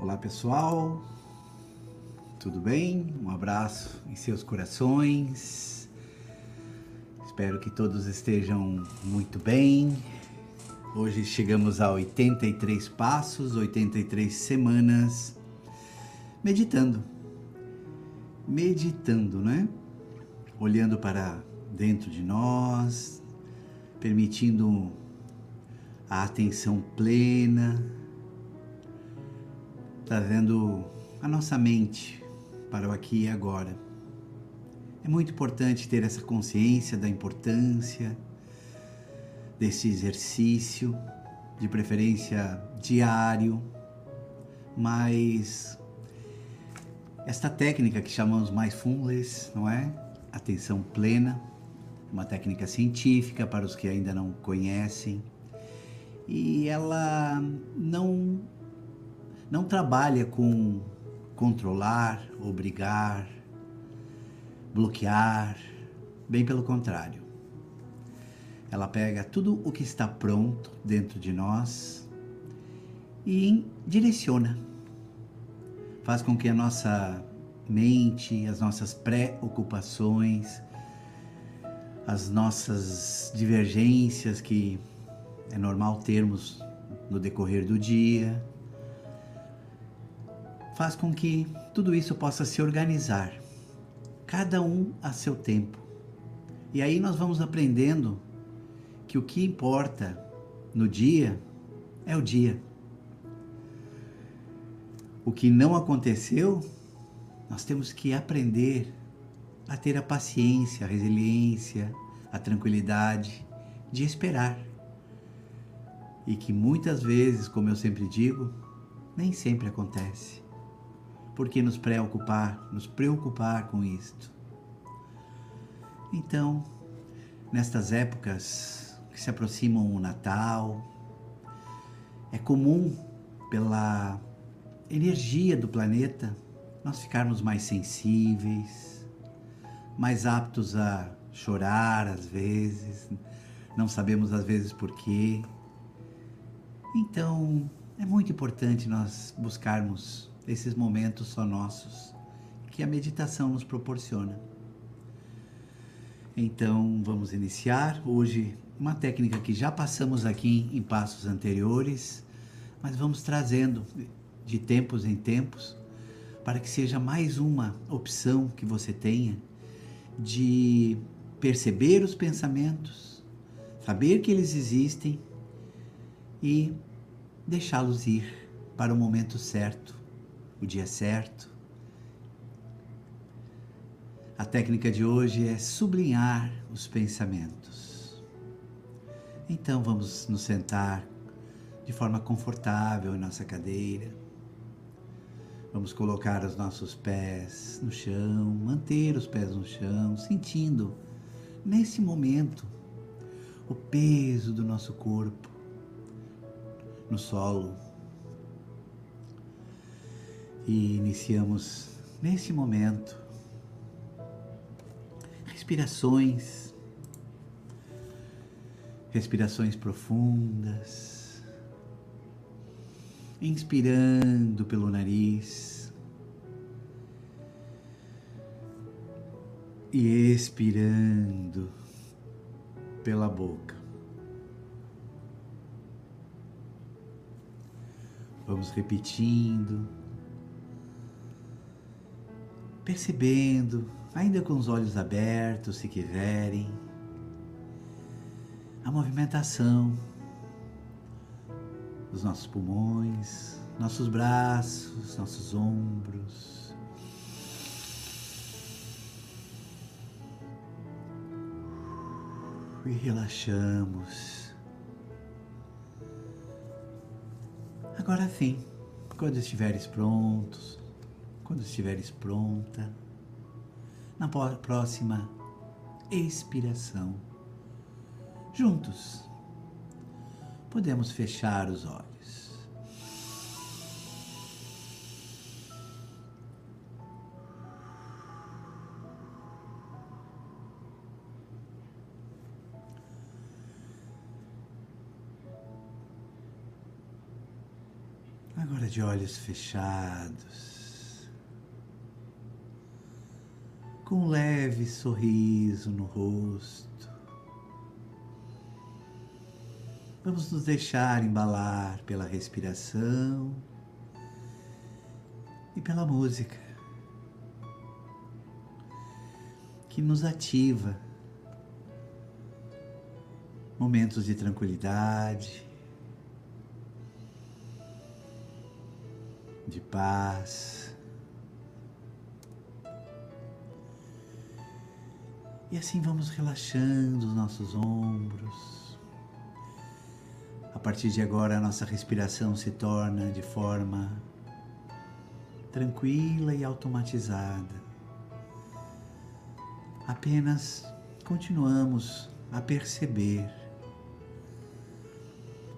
Olá pessoal, tudo bem? Um abraço em seus corações. Espero que todos estejam muito bem. Hoje chegamos a 83 passos, 83 semanas meditando. Meditando, né? Olhando para dentro de nós, permitindo a atenção plena, trazendo a nossa mente para o aqui e agora. É muito importante ter essa consciência da importância desse exercício, de preferência diário, mas esta técnica que chamamos mindfulness, não é? Atenção plena, uma técnica científica para os que ainda não conhecem. E ela não não trabalha com controlar, obrigar, bloquear, bem pelo contrário. Ela pega tudo o que está pronto dentro de nós e direciona. Faz com que a nossa mente, as nossas preocupações, as nossas divergências que é normal termos no decorrer do dia, faz com que tudo isso possa se organizar, cada um a seu tempo. E aí nós vamos aprendendo que o que importa no dia é o dia. O que não aconteceu, nós temos que aprender a ter a paciência, a resiliência, a tranquilidade de esperar. E que muitas vezes, como eu sempre digo, nem sempre acontece. Por que nos preocupar, nos preocupar com isto? Então, nestas épocas que se aproximam o Natal, é comum pela energia do planeta nós ficarmos mais sensíveis, mais aptos a chorar às vezes, não sabemos às vezes porquê. Então, é muito importante nós buscarmos esses momentos só nossos que a meditação nos proporciona. Então, vamos iniciar hoje uma técnica que já passamos aqui em passos anteriores, mas vamos trazendo de tempos em tempos para que seja mais uma opção que você tenha de perceber os pensamentos, saber que eles existem e deixá-los ir para o momento certo o dia certo. A técnica de hoje é sublinhar os pensamentos. Então vamos nos sentar de forma confortável em nossa cadeira. Vamos colocar os nossos pés no chão, manter os pés no chão, sentindo nesse momento o peso do nosso corpo no solo e iniciamos nesse momento respirações, respirações profundas, inspirando pelo nariz. E expirando pela boca. Vamos repetindo percebendo, ainda com os olhos abertos, se quiserem, a movimentação dos nossos pulmões, nossos braços, nossos ombros. E relaxamos. Agora sim, quando estiveres prontos, quando estiveres pronta, na próxima expiração, juntos, podemos fechar os olhos. Agora de olhos fechados, com um leve sorriso no rosto, vamos nos deixar embalar pela respiração e pela música que nos ativa momentos de tranquilidade, de paz. E assim vamos relaxando os nossos ombros. A partir de agora, a nossa respiração se torna de forma tranquila e automatizada. Apenas continuamos a perceber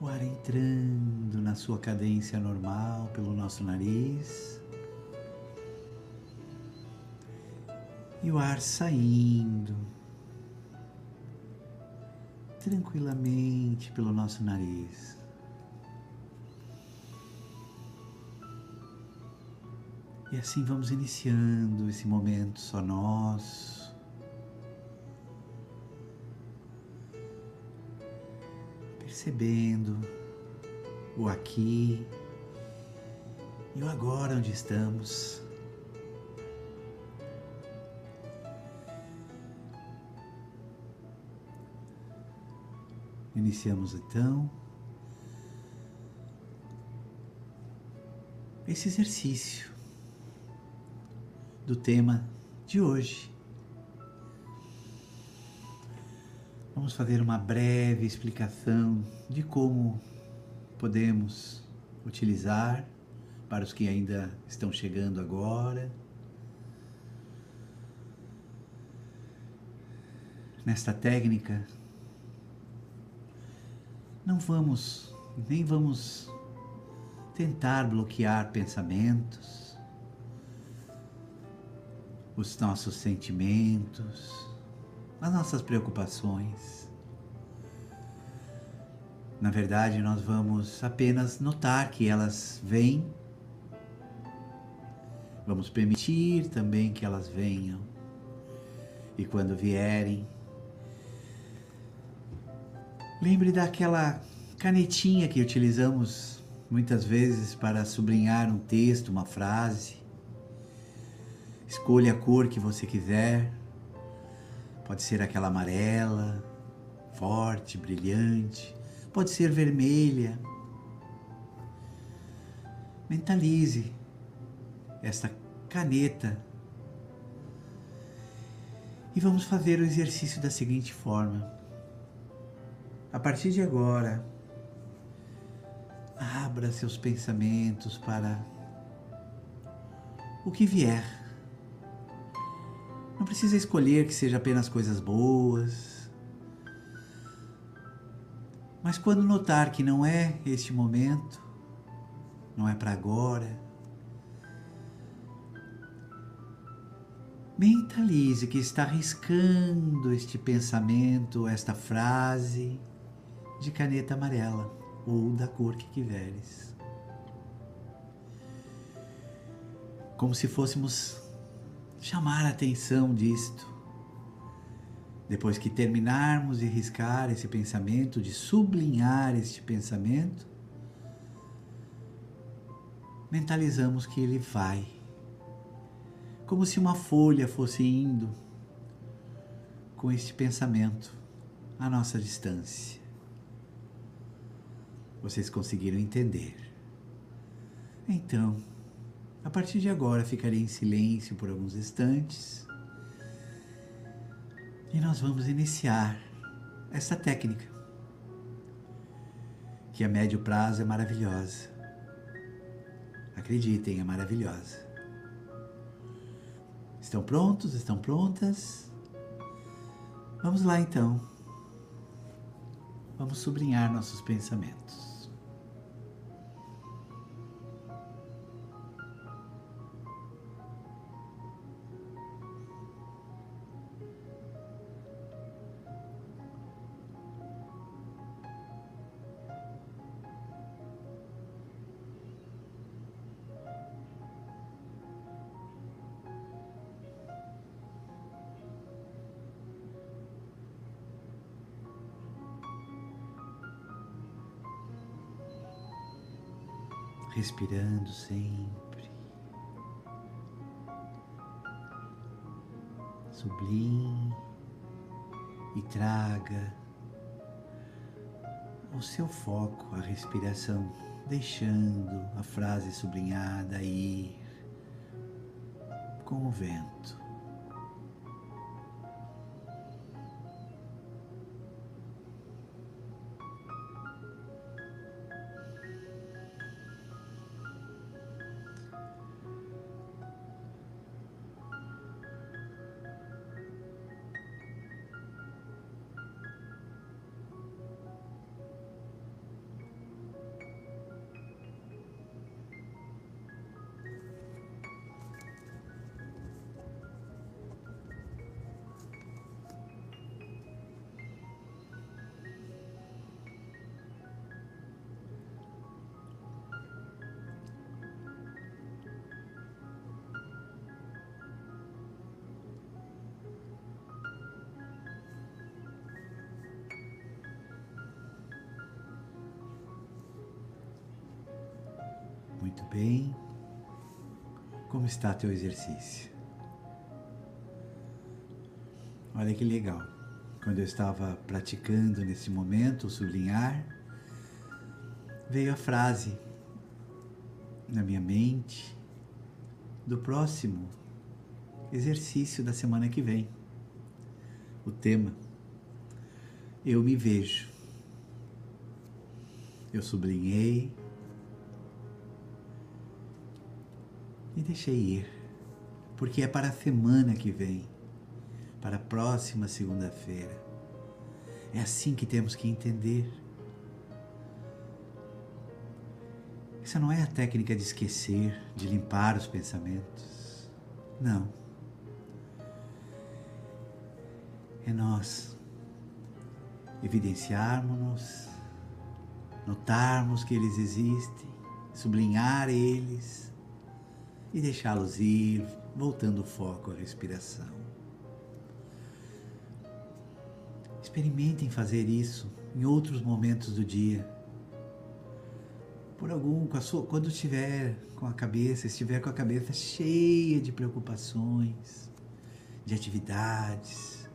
o ar entrando na sua cadência normal pelo nosso nariz e o ar saindo tranquilamente pelo nosso nariz. E assim vamos iniciando esse momento só nosso. percebendo o aqui e o agora onde estamos. Iniciamos então esse exercício do tema de hoje. Vamos fazer uma breve explicação de como podemos utilizar para os que ainda estão chegando agora. Nesta técnica, não vamos, nem vamos tentar bloquear pensamentos, os nossos sentimentos, as nossas preocupações. Na verdade, nós vamos apenas notar que elas vêm, vamos permitir também que elas venham, e quando vierem, lembre daquela canetinha que utilizamos muitas vezes para sublinhar um texto, uma frase. Escolha a cor que você quiser Pode ser aquela amarela, forte, brilhante. Pode ser vermelha. Mentalize esta caneta. E vamos fazer o exercício da seguinte forma. A partir de agora, abra seus pensamentos para o que vier. Não precisa escolher que seja apenas coisas boas. Mas quando notar que não é este momento, não é para agora, mentalize que está riscando este pensamento, esta frase de caneta amarela ou da cor que quiseres. Como se fôssemos chamar a atenção disto. Depois que terminarmos de riscar esse pensamento, de sublinhar este pensamento, mentalizamos que ele vai, como se uma folha fosse indo com este pensamento à nossa distância. Vocês conseguiram entender? Então, a partir de agora ficarei em silêncio por alguns instantes e nós vamos iniciar essa técnica que a médio prazo é maravilhosa. Acreditem, é maravilhosa. Estão prontos? Estão prontas? Vamos lá então. Vamos sublinhar nossos pensamentos. Respirando sempre. Sublinhe e traga o seu foco, a respiração, deixando a frase sublinhada ir com o vento. Muito bem. Como está teu exercício? Olha que legal. Quando eu estava praticando nesse momento o sublinhar, veio a frase na minha mente do próximo exercício da semana que vem. O tema Eu me vejo. Eu sublinhei e deixei ir, porque é para a semana que vem, para a próxima segunda-feira. É assim que temos que entender. Essa não é a técnica de esquecer, de limpar os pensamentos. Não. É nós evidenciarmos-nos, notarmos que eles existem, sublinhar eles e deixá-los ir, voltando o foco à respiração. Experimentem fazer isso em outros momentos do dia. Por algum, sua, quando estiver com a cabeça, estiver com a cabeça cheia de preocupações, de atividades,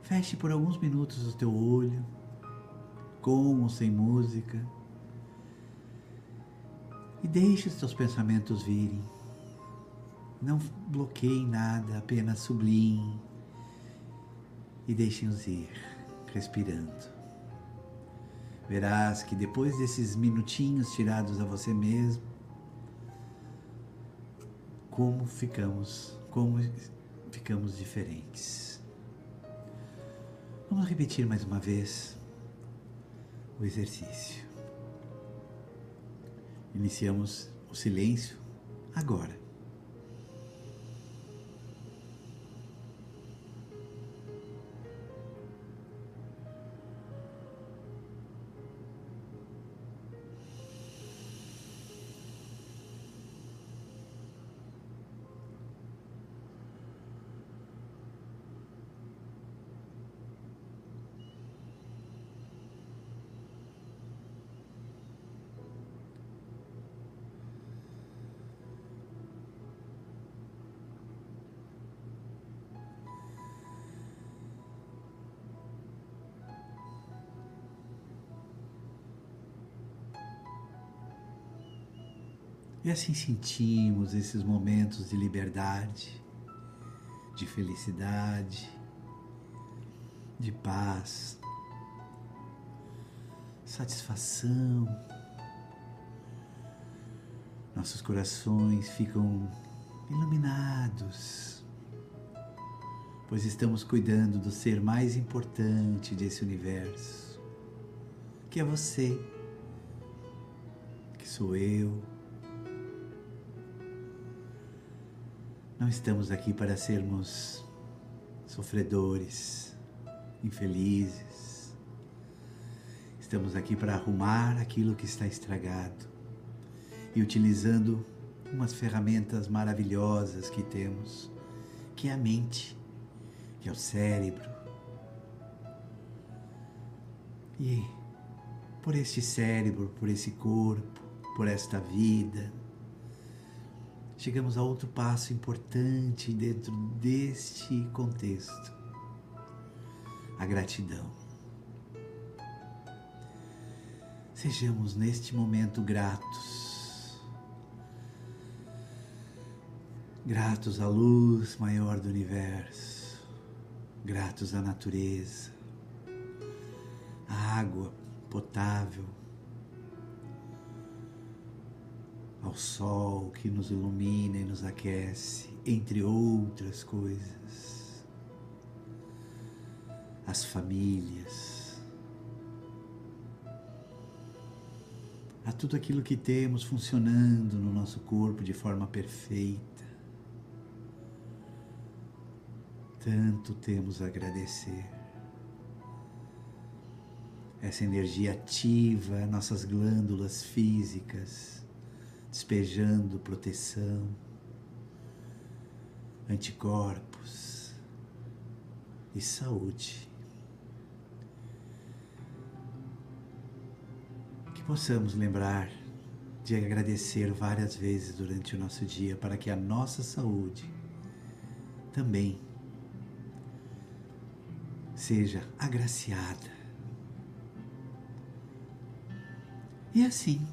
feche por alguns minutos o teu olho, com ou sem música, e deixe os teus pensamentos virem. Não bloqueie nada, apenas sublinhe e deixem-os ir, respirando. Verás que depois desses minutinhos tirados a você mesmo, como ficamos, como ficamos diferentes. Vamos repetir mais uma vez o exercício. Iniciamos o silêncio agora. E assim sentimos esses momentos de liberdade, de felicidade, de paz, satisfação. Nossos corações ficam iluminados, pois estamos cuidando do ser mais importante desse universo, que é você, que sou eu Não estamos aqui para sermos sofredores, infelizes. Estamos aqui para arrumar aquilo que está estragado e utilizando umas ferramentas maravilhosas que temos, que é a mente, que é o cérebro. E por este cérebro, por esse corpo, por esta vida. Chegamos a outro passo importante dentro deste contexto: a gratidão. Sejamos neste momento gratos. Gratos à luz maior do universo, gratos à natureza, à água potável, ao sol que nos ilumina e nos aquece, entre outras coisas, as famílias, a tudo aquilo que temos funcionando no nosso corpo de forma perfeita. Tanto temos a agradecer. Essa energia ativa nossas glândulas físicas, despejando proteção, anticorpos e saúde. Que possamos lembrar de agradecer várias vezes durante o nosso dia para que a nossa saúde também seja agraciada. E assim,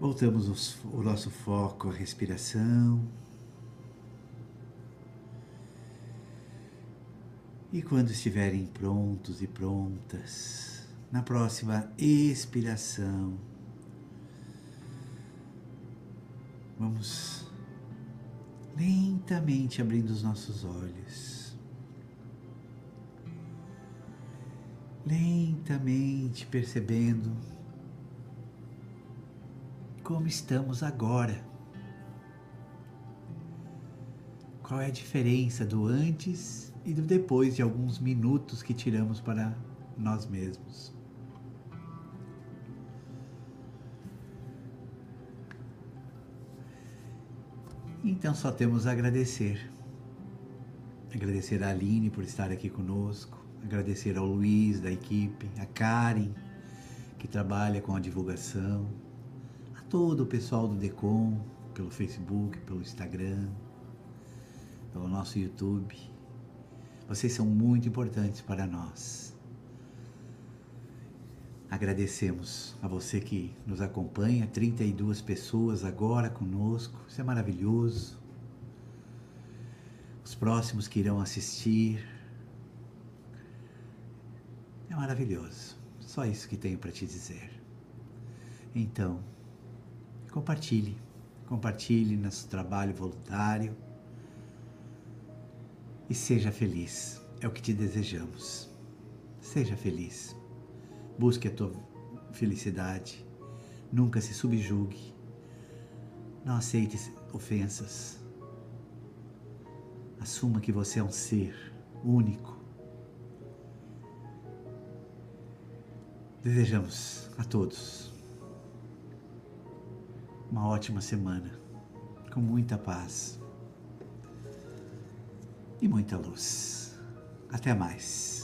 voltamos o nosso foco à respiração. E quando estiverem prontos e prontas, na próxima expiração, vamos lentamente abrindo os nossos olhos. Lentamente percebendo como estamos agora. Qual é a diferença do antes e do depois de alguns minutos que tiramos para nós mesmos? Então só temos a agradecer. Agradecer a Aline por estar aqui conosco, agradecer ao Luiz da equipe, a Karen, que trabalha com a divulgação, todo o pessoal do Decom, pelo Facebook, pelo Instagram, pelo nosso YouTube. Vocês são muito importantes para nós. Agradecemos a você que nos acompanha, 32 pessoas agora conosco, isso é maravilhoso. Os próximos que irão assistir, é maravilhoso. Só isso que tenho para te dizer. Então, compartilhe, compartilhe nosso trabalho voluntário e seja feliz. É o que te desejamos. Seja feliz. Busque a tua felicidade. Nunca se subjugue. Não aceite ofensas. Assuma que você é um ser único. Desejamos a todos uma ótima semana, com muita paz e muita luz. Até mais.